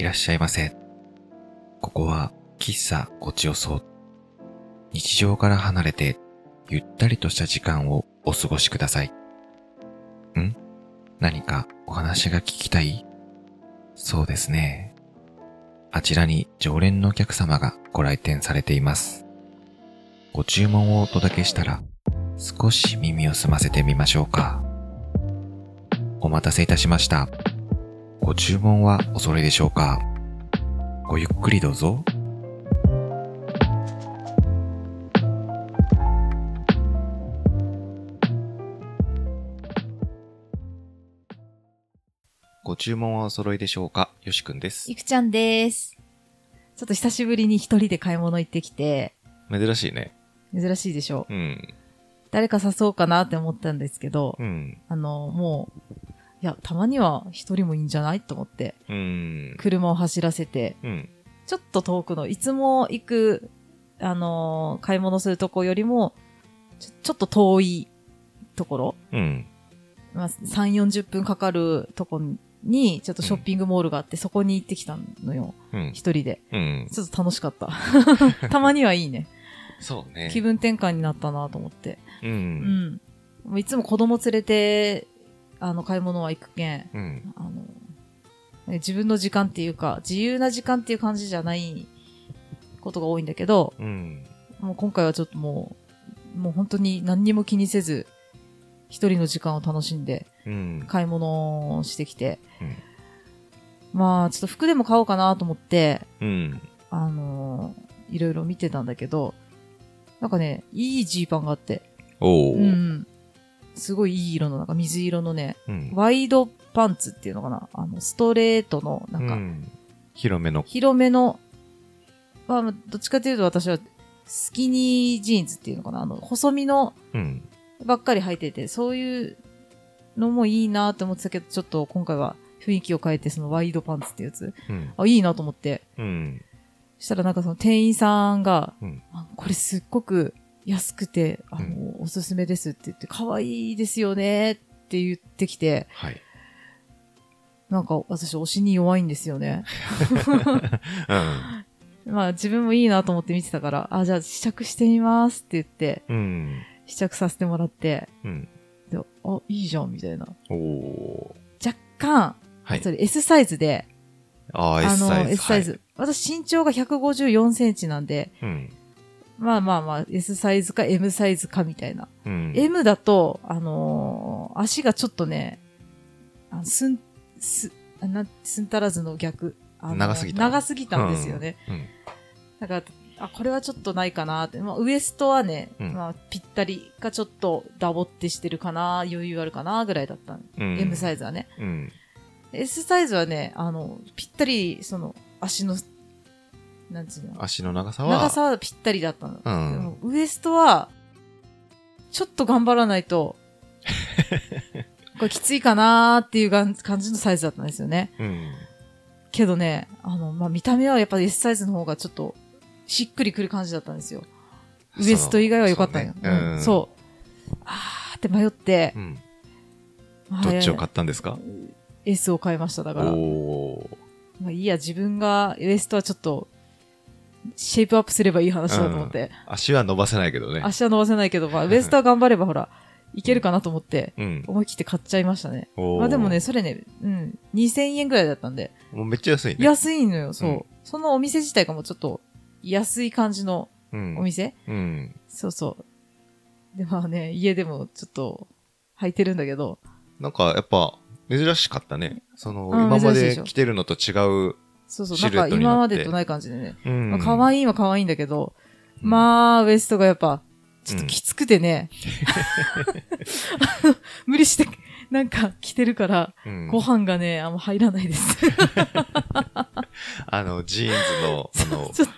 いらっしゃいませ。ここは喫茶ごちよそ。日常から離れてゆったりとした時間をお過ごしください。ん？何かお話が聞きたい？そうですね。あちらに常連のお客様がご来店されています。ご注文をお届けしたら少し耳を澄ませてみましょうか。お待たせいたしました。ご注文はお揃いでしょうか？ごゆっくりどうぞ。ご注文はお揃いでしょうか？よしくんですい。くちゃんです。ちょっと久しぶりに一人で買い物行ってきて、珍しいね。珍しいでしょ。うん。誰か誘おうかなって思ったんですけど、うん。あの、もう、いや、たまには一人もいいんじゃないと思って、うん。車を走らせて、うん。ちょっと遠くの、いつも行く、あのー買い物するとこよりも、ちょちょっと遠いところ、うん。まあ、3、40分かかるとこに、ちょっとショッピングモールがあって、そこに行ってきたのよ。うん。一人で。うん。ちょっと楽しかった。たまにはいいね。そうね。気分転換になったなと思って。う。うんういつも子供連れて、あの、買い物は行くけん、うん。あの、ね自分の時間っていうか、自由な時間っていう感じじゃないことが多いんだけど、うん。もう今回はちょっともう、もう本当に何にも気にせず、一人の時間を楽しんでうん。買い物をしてきて、うんまあ、ちょっと服でも買おうかなと思って、うん。あのいろいろ見てたんだけど、なんかね、いいジーパンがあって、おー。うん。すごいいい色の、なんか水色のね、うん。ワイドパンツっていうのかな？あの、ストレートの、なんか、うん広めの。広めの、まあ、どっちかというと私は、スキニージーンズっていうのかな？あの、細身のうん。ばっかり履いてて、そういうのもいいなって思ってたけど、ちょっと今回は雰囲気を変えて、そのワイドパンツってやつ、うん。あ、いいなと思って、うん。そしたらなんかその店員さんが、うんあこれすっごく安くて、あの、おすすめですって言って、可愛いですよねって言ってきて、はい。なんか私推しに弱いんですよね。うん。まあ自分もいいなと思って見てたから、あ、じゃあ試着してみますって言って、うん。試着させてもらって、うん。であ、いいじゃんみたいな。おー。若干、はいそ。れ S サイズで、ああ、あ S の、サイズ。S サイズ。私身長が154センチなんで、はい。うん。まあまあまあ、S サイズか M サイズかみたいな。うん。M だと、あのー足がちょっとね、あすん、す、あなん、すんたらずの逆。あの長すぎた長すぎたんですよね。うん。だから、あ、これはちょっとないかなって。まあ、ウエストはね、うんまあ、ぴったりかちょっとダボってしてるかな、余裕あるかな、ぐらいだったの。うん。M サイズはね。うん。S サイズはね、あの、ぴったり、その、足の、なんつうの、足の長さは。長さはぴったりだったの。うんウエストは、ちょっと頑張らないと、これきついかなーっていう感じのサイズだったんですよね。うん。けどね、あの、まあ、見た目はやっぱり S サイズの方がちょっと、しっくりくる感じだったんですよ。ウエスト以外は良かったんよ。そうねうんうんそう。あーって迷って、うん。まあどっちを買ったんですか？S を買いました。だから。まあいいや、自分がウエストはちょっと、シェイプアップすればいい話だと思って。足は伸ばせないけどね。足は伸ばせないけど、まあ、ウエストは頑張ればほら、いけるかなと思って、うん。思い切って買っちゃいましたね。まあでもね、、それね、うん、2000円ぐらいだったんで、もうめっちゃ安いね。安いのよ、そう。うんそのお店自体がもうちょっと、安い感じのうん。お店、うん。そうそう。で、まあね、家でもちょっと、履いてるんだけど、なんか、やっぱ、珍しかったね。その、うん今まで着てるのと違う。そうそう、シなんか今までとない感じでね。うん。まあ、可愛いは可愛いんだけど、うんまあ、ウエストがやっぱ、ちょっときつくてね、無理して、なんか着てるから、うんご飯がね、あんま入らないです。あの、ジーンズの、あの、ちょっ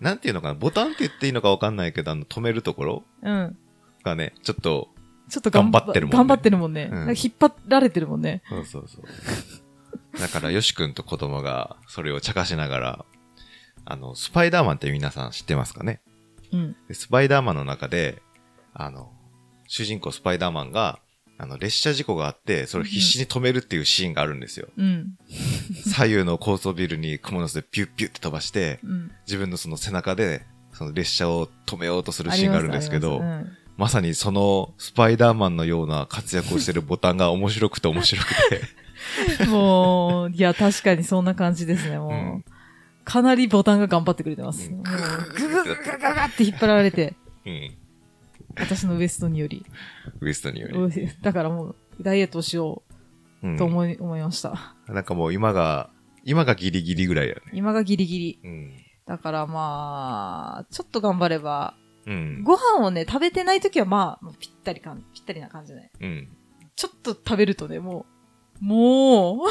なんていうのかな、ボタンって言っていいのかわかんないけど、あの、止めるところと、うん。がね、ちょっと、ちょっと頑張ってるもんね頑張ってるもんね。うん引っ張られてるもんね。そうそうそう。だから、よしくんと子供が、それを茶化しながら、あの、スパイダーマンって皆さん知ってますかね？うん。でスパイダーマンの中で、あの、主人公スパイダーマンが、あの、列車事故があって、それを必死に止めるっていうシーンがあるんですよ。うん。左右の高層ビルに蜘蛛の巣でピュッピュッって飛ばして、うん。自分のその背中で、その列車を止めようとするシーンがあるんですけど、ありまさにそのスパイダーマンのような活躍をしてるボタンが面白くて面白くて、うん もう、いや、確かにそんな感じですね、もう。うんかなりボタンが頑張ってくれてます。うんもうググググググって引っ張られて、うん。私のウエストにより。ウエストにより。だからもう、ダイエットをしようんうと思い、思いました。なんかもう今が、今がギリギリぐらいだよね。今がギリギリ。うん。だからまあ、ちょっと頑張れば、うん。ご飯をね、食べてないときはまあ、ぴったりかん、ぴったりな感じね。うん。ちょっと食べるとね、もう、も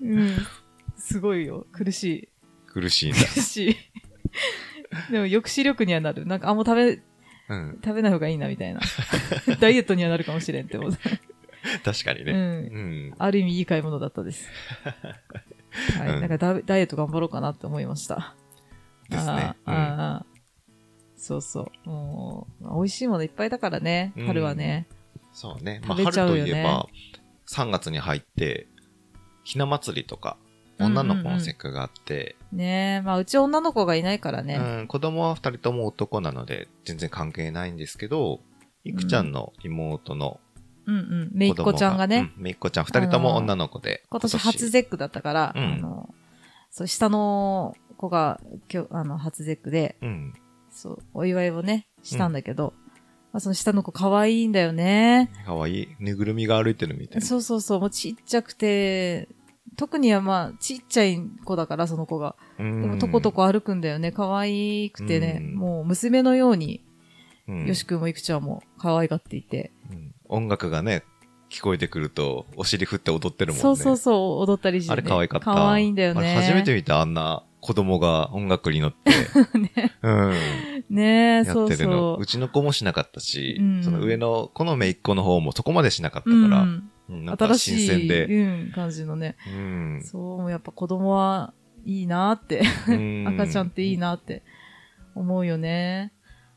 うん。う、うん、すごいよ。苦しい。苦しいんだ。苦しい。でも抑止力にはなる。なんか、あ、もう食べ、うん。食べない方がいいな、みたいな。ダイエットにはなるかもしれんって思う。う確かにね。ん。うん。ある意味いい買い物だったです。はい。うんなんかダダイエット頑張ろうかなって思いました。ですね。あーあーそうそう。もう、美味しいものいっぱいだからね、うん春はね。そうね。まあ、春といえば、3月に入って、ひな祭りとか、女の子の節句があって、ねえ、まあ、うち女の子がいないからうんね。子供は2人とも男なので、全然関係ないんですけど、いくちゃんの妹のうんうん。めいっ子供子ちゃんがね、うんめいっ子ちゃん2人とも女の子で。今年初ゼックだったから、うんあの、そう、下の子が今日、あの、初ゼックで、うん。そう、お祝いをね、したんだけど、まあ、その下の子可愛いんだよね。かわいい。ぬいぐるみが歩いてるみたいな。そうそうそう、もうちっちゃくて、特にはまあ、ちっちゃい子だから、その子が。ででも、とことこ歩くんだよね。可愛くてね、うんもう娘のように、うんよしくんもいくちゃんも可愛がっていて。うん音楽がね、聞こえてくると、お尻振って踊ってるもんね。そうそうそう、踊ったりして、ね。あれ可愛かった。可愛いんだよね。あれ初めて見た、あんな子供が音楽に乗って。ねうん。ねえ、やそう。そうう。ちの子もしなかったし、うんその上の子の姪っ子の方もそこまでしなかったうから、ん、うんなんか新新しい、鮮で。うん、感じのね。うん。そう、もうやっぱ子供はいいなって、うん赤ちゃんっていいなって思うよね。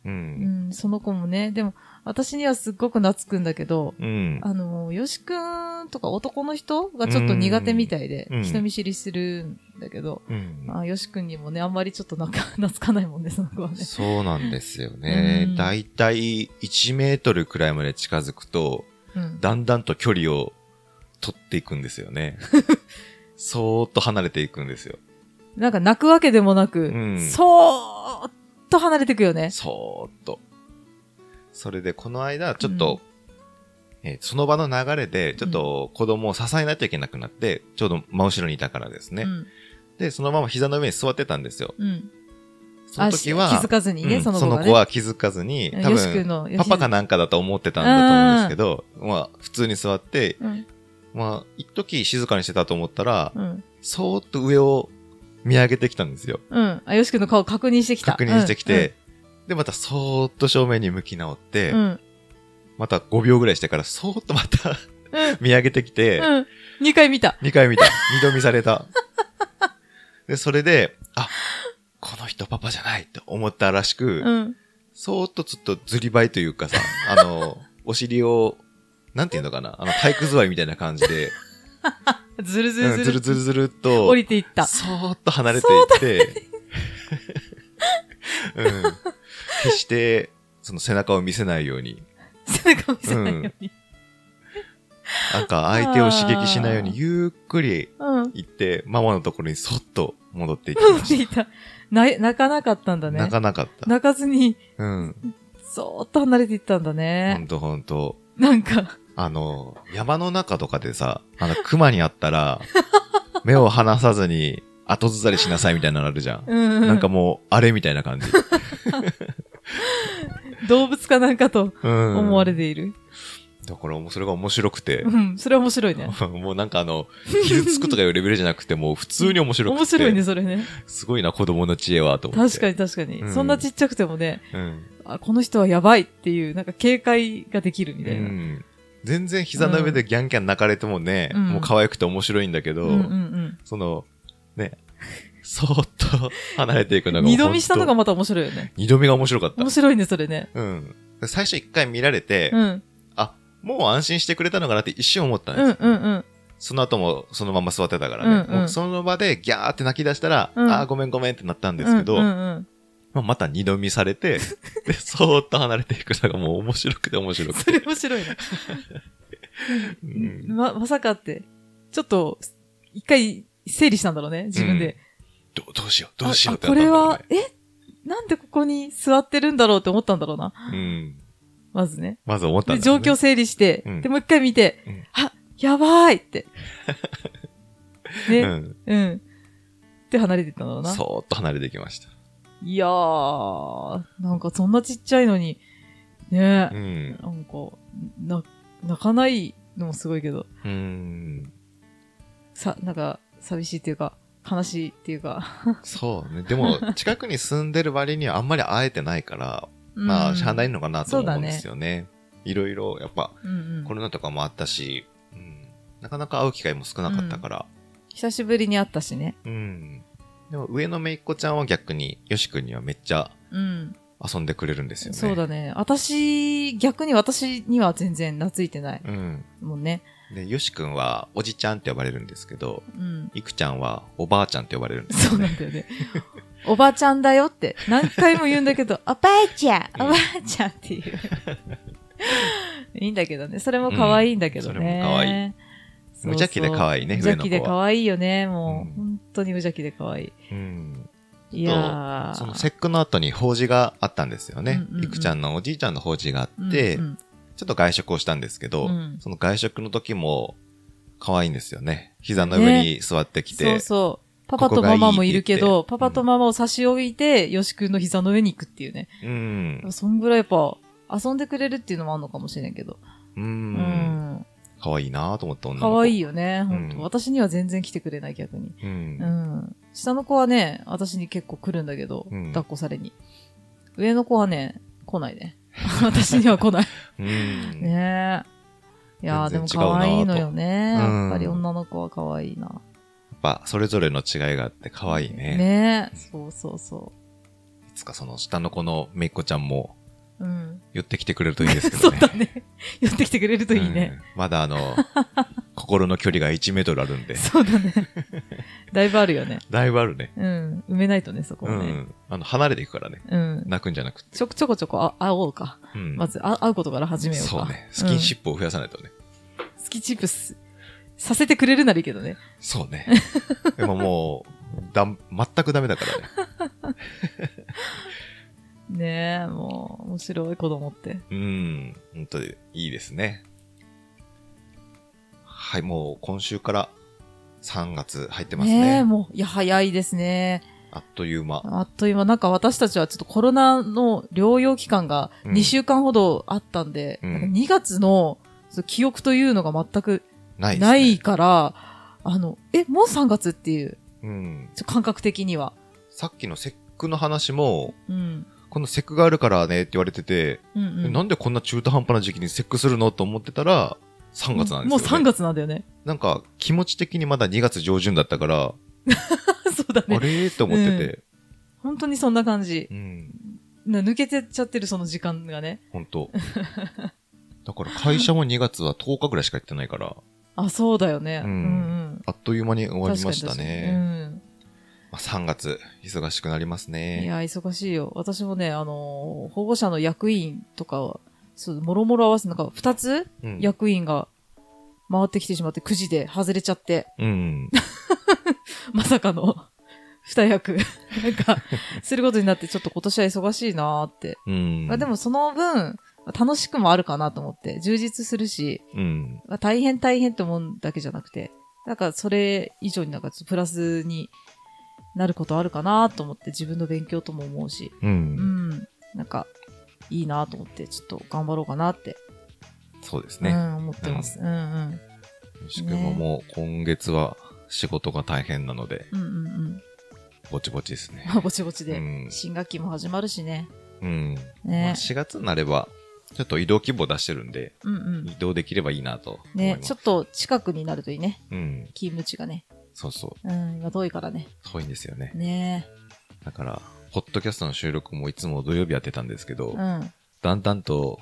う。うんん、その子もね、でも、私にはすっごく懐くんだけど、うん。あの、よしくんとか男の人がちょっと苦手みたいで、うん人見知りするんだけど、うんあよしくんにもね、あんまりちょっとなんか 懐かないもんね、その子はね。そうなんですよねうん。だいたい1メートルくらいまで近づくと、うん。だんだんと距離を取っていくんですよね。そーっと離れていくんですよ。なんか泣くわけでもなく、うんそーっと離れていくよね。そーっと。それで、この間、ちょっと、えーその場の流れで、ちょっと子供を支えないといけなくなって、ちょうど真後ろにいたからですね。うん。で、そのまま膝の上に座ってたんですよ。うん。その時は、気づかずにね、うんその子がね。子は気づかずに、多分、の、パパかなんかだと思ってたんだと思うんですけど、まあ、普通に座って、うん。まあ、一時静かにしてたと思ったら、うん。そーっと上を見上げてきたんですよ。うん。あ、よしくんの顔確認してきた。確認してきて、で、またそーっと正面に向き直って、うん。うん。また5秒ぐらいしてから、そーっとまたうん。見上げてきて、うん。二回見た。2回見た。2度見された。で、それで、あ、この人パパじゃないと思ったらしく、うん。そーっとちょっとずりばいというかさ、あの、お尻を、なんていうのかな、あの、体育座りみたいな感じで、ずるずうんるずる。ずるずるずるっと、降りていった。そーっと離れていって、うん。決して、その背中を見せないように、背中見せないように。なんか相手を刺激しないようにゆっくりうん。行って、ママのところにそっと戻っていき降ましりていた。な、泣かなかったんだた。ね。泣かなかった。泣かずに、うん。そーっと離れていったんだほねん。とほんと。なんか、あの、山の中とかでさ、あの、熊に会ったら、目を離さずに後ずさりしなさいみたいなのあるじゃん。うん。なんかもう、あれみたいな感じ。動物かなんかとうん。思われている。だからそれが面白くてう。ん。それは面白いね。もうなんかあの、傷つくとかいうレベルじゃなくて、もう 普通に面白くて。面白いね、それね。すごいな、子供の知恵は、と思って。確かに確かに。うんそんなちっちゃくてもね、うん。あ、この人はやばいっていう、なんか警戒ができるみたいな。うん。全然膝の上でギャンギャン泣かれてもね、うんもう可愛くて面白いんだけど、うんうんその、ね、そーっと離れていくうん。のが二度見したのがまた面白いよね。二度見が面白かった面。白いね、それね。うん。で最初一回見られて、うん。もう安心してくれたのかなって一瞬思ったんですよ。うんうんうん。その後もそのまま座ってたからね。うんうんその場でギャーって泣き出したら、うんあーごめんごめんってなったんですけど、うんうんうんまあ、また二度見されて、で、そーっと離れていくのがもう面白くて面白くそて。れ面白いな。うんま、まさかって、ちょっと、一回整理したんだろうね、自分で。どどうしよう、どうしようってなったんだろうねは、え？なんでここに座ってるんだろうって思ったんだろうな。うん。まずね。まず思ったんで、ですよね状況整理して、うんで、もう一回見て、うんあ、やばいって。ね、うん。うん。で、離れてったんだろうな。そーっと離れていきました。いやー、なんかそんなちっちゃいのに、ねう、ん。なんか、な、泣かないのもすごいけど、うん。さ、なんか、寂しいっていうか、悲しいっていうか。そうね。でも、近くに住んでる割にはあんまり会えてないから、まあ、しゃあないのかなと思うんですよね。いろいろ、やっぱ、うんうんコロナとかもあったし、うん、なかなか会う機会も少なかったから、久しぶりに会ったしね。うん。でも、上のめいっ子ちゃんは逆に、よしくんにはめっちゃうん。遊んでくれるんですよね。そうだね。私、逆に私には全然懐いてない。うん。もんね。で、よしくんは、おじちゃんって呼ばれるんですけど、うん。いくちゃんは、おばあちゃんって呼ばれるんですそうよね。なんだよね。おばちゃんだよって何回も言うんだけど、おばあちゃん、おばあちゃんっていう。いいんだけどね。それも可愛いんだけどね。うんそれも可愛い無邪気で可愛いね無邪気で可愛いよね。もう、うん本当に無邪気で可愛い。うん。いやー。その節句の後に法事があったんですよね。うんうんうんいくちゃんのおじいちゃんの法事があうんって、うんちょっと外食をしたんですけど、うんその外食の時も可愛いんですよね。膝の上に座ってきて。そうそう。パパとママもいるけここがいいパパとママを差し置いて、よしくんの膝の上に行くっていうね。うん。そんぐらいやっぱ、遊んでくれるっていうのもあるのかもしれんけど。う。うんん。可愛いなと思った女の子。可愛いい。よね。本当、うん私には全然来てくれない逆に。う。うんん。下の子はね、私に結構来るんだけど、うん抱っこされに。上の子はね、来ないね。私には来ない。うん。ねえ。いやーでも可愛いのよね。うんやっぱり女の子は可愛いな。やっぱ、それぞれの違いがあって可愛いね。ねえ。そうそうそいつかその下の子のめいっ子ちゃんもう。うん。寄ってきてくれるといいですけそどね。うだね。寄ってきてくれるといいね。うんまだあの、心の距離が1メートルあるんで。そうだね。だいぶあるよね。だいぶあるね。うん。埋めないとね、そこうをね。ん。あの、離れていくからね。うん。泣くんじゃなくて。ちょ、ちょこちょこあ会おうか。うん。まず、あ会うことから始めようか。そうね。スキンシッップを増やさないとね。プ。スキンシップスさせてくれるならいいけどね。そうね。でももう、だ、全くダメだからね。ねえ、もう、面白い子供って。うん。本当にいいですね。はい、もう今週から3月入ってますねえ、ね。もう、いや、早いですね。あっという間。あっという間、なんか私たちはちょっとコロナの療養期間がうん2週間ほどあったんで、うんなんか2月の記憶というのが全くないから、あの、え、もう3月っていう、うん。感覚的には。さっきのセックの話も、うん。このセックがあるからねって言われてて、うんうん。えなんでこんな中途半端な時期にセックするの？と思ってたら、3月なんですよ、ね。もう3月なんだよね。なんか気持ち的にまだ2月上旬だったから、そうだね。あれ？ーって思ってて。本当にそんな感じう。ん。な抜けてっちゃってるその時間がね。本当 だから会社も2月は10日ぐらいしか行ってないから、あ、そうだよね。ううんんうん。あっという間に終わりましたね。確かにまあ、3月、忙しくなりますうん。ね。いや、忙しいよ。私もね、あのー保護者の役員とかは、そう、もろもろ合わせて、なんか、2つうん。役員が回ってきてしまって、くじで外れちゃって、うん。まさかの二役、なんか、することになって、ちょっと今年は忙しいなーって。うん。まあでもその分、楽しくもあるかなと思って、充実するし、うん。まあ大変大変って思うだけじゃなくて、なんかそれ以上になんかプラスになることあるかなと思って自分の勉強とも思うし、う。うんん、なんかいいなと思ってちょっと頑張ろうかなって、そうですね。うん、思ってます。うんうん。しくももう今月は仕事が大変なので、うんうんうん。ぼちぼちですね。ま あぼちぼちで、うん新学期も始まるしね。うん。まあね。4月になれば、ちょっと移動規模出してるんで、うんうん。移動できればいいなとね。ちょっと近くになるといいね。うん。勤務地がね。そうそう。うん、今遠いからね。遠いんですよね。ねだから、ポッドキャストの収録もいつも土曜日やってたんですけど、うん。だんだんと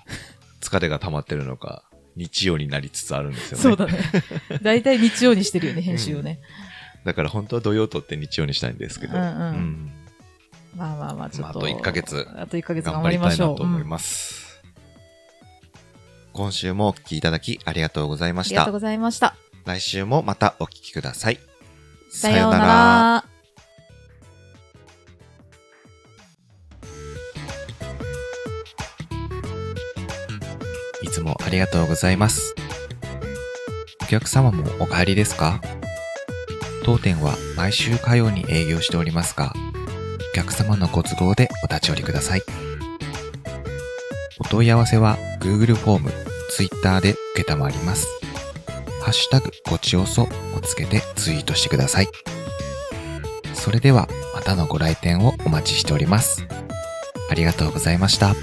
疲れが溜まってるのか、日曜になりつつあるんですよね。そうだね。大体日曜にしてるよね、編集をね。だから本当は土曜撮って日曜にしたいんですけど。うんうんまあまあまあ、ちょっと。まああと1ヶ月あと1ヶ月頑頑張りましょう。うんと思います。今週もお聞きいただきありがとうございましたありがとう。ございました。来週もまたお聞きください。さようなら。もありがとうございます。お客様もお帰りですか？当店は毎週火曜に営業しておりますが、お客様のご都合でお立ち寄りください。お問い合わせは Google フォーム、Twitter で受けたまります。ハッシュタグごちおそをつけてツイートしてください。それではまたのご来店をお待ちしております。ありがとうございました。